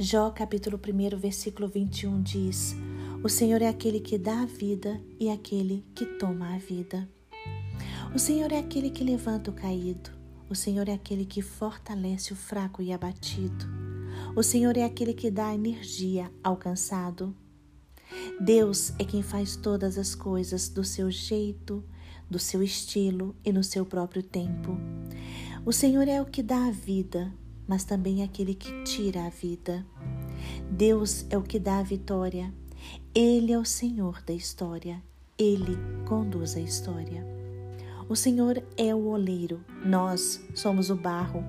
Jó capítulo 1, versículo 21 diz: O Senhor é aquele que dá a vida e aquele que toma a vida. O Senhor é aquele que levanta o caído. O Senhor é aquele que fortalece o fraco e abatido. O Senhor é aquele que dá energia ao cansado. Deus é quem faz todas as coisas do seu jeito, do seu estilo e no seu próprio tempo. O Senhor é o que dá a vida, mas também é aquele que tira a vida. Deus é o que dá a vitória. Ele é o Senhor da história. Ele conduz a história. O Senhor é o oleiro, nós somos o barro.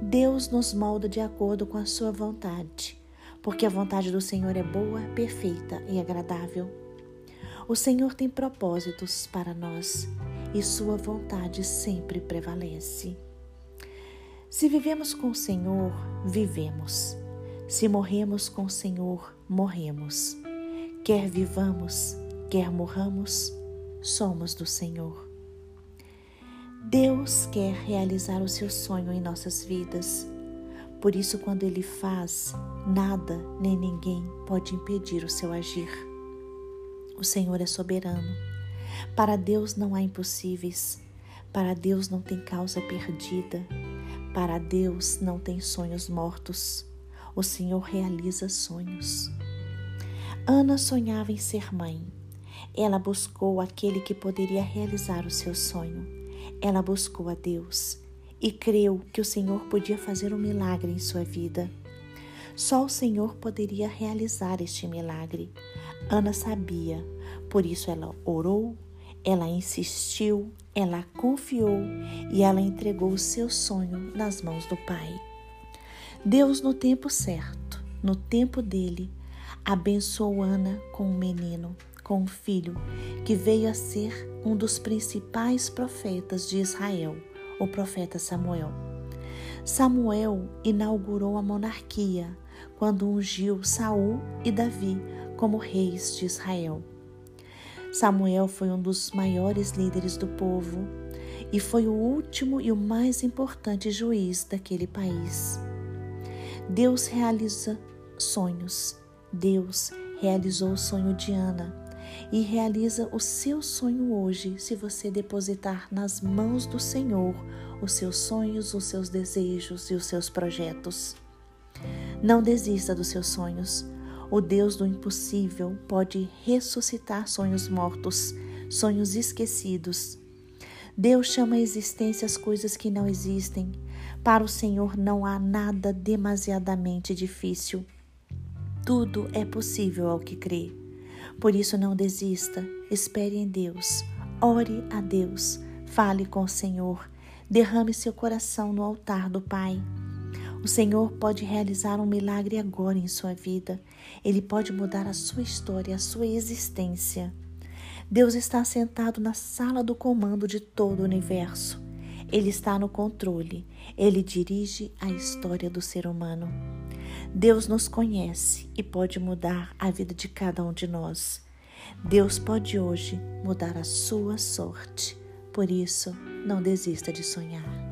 Deus nos molda de acordo com a sua vontade, porque a vontade do Senhor é boa, perfeita e agradável. O Senhor tem propósitos para nós e sua vontade sempre prevalece. Se vivemos com o Senhor, vivemos. Se morremos com o Senhor, morremos. Quer vivamos, quer morramos, somos do Senhor. Deus quer realizar o seu sonho em nossas vidas. Por isso, quando Ele faz, nada nem ninguém pode impedir o seu agir. O Senhor é soberano. Para Deus não há impossíveis. Para Deus não tem causa perdida. Para Deus não tem sonhos mortos. O Senhor realiza sonhos. Ana sonhava em ser mãe. Ela buscou aquele que poderia realizar o seu sonho. Ela buscou a Deus e creu que o Senhor podia fazer um milagre em sua vida. Só o Senhor poderia realizar este milagre. Ana sabia, por isso ela orou, ela insistiu, ela confiou e ela entregou o seu sonho nas mãos do Pai. Deus, no tempo certo, no tempo dele, abençoou Ana com um menino, com um filho, que veio a ser um dos principais profetas de Israel, o profeta Samuel. Samuel inaugurou a monarquia quando ungiu Saul e Davi como reis de Israel. Samuel foi um dos maiores líderes do povo e foi o último e o mais importante juiz daquele país. Deus realiza sonhos. Deus realizou o sonho de Ana e realiza o seu sonho hoje se você depositar nas mãos do Senhor os seus sonhos, os seus desejos e os seus projetos. Não desista dos seus sonhos. O Deus do impossível pode ressuscitar sonhos mortos, sonhos esquecidos. Deus chama à existência as coisas que não existem. Para o Senhor não há nada demasiadamente difícil. Tudo é possível ao que crê. Por isso, não desista, espere em Deus, ore a Deus, fale com o Senhor, derrame seu coração no altar do Pai. O Senhor pode realizar um milagre agora em sua vida. Ele pode mudar a sua história, a sua existência. Deus está sentado na sala do comando de todo o universo. Ele está no controle. Ele dirige a história do ser humano. Deus nos conhece e pode mudar a vida de cada um de nós. Deus pode hoje mudar a sua sorte. Por isso, não desista de sonhar.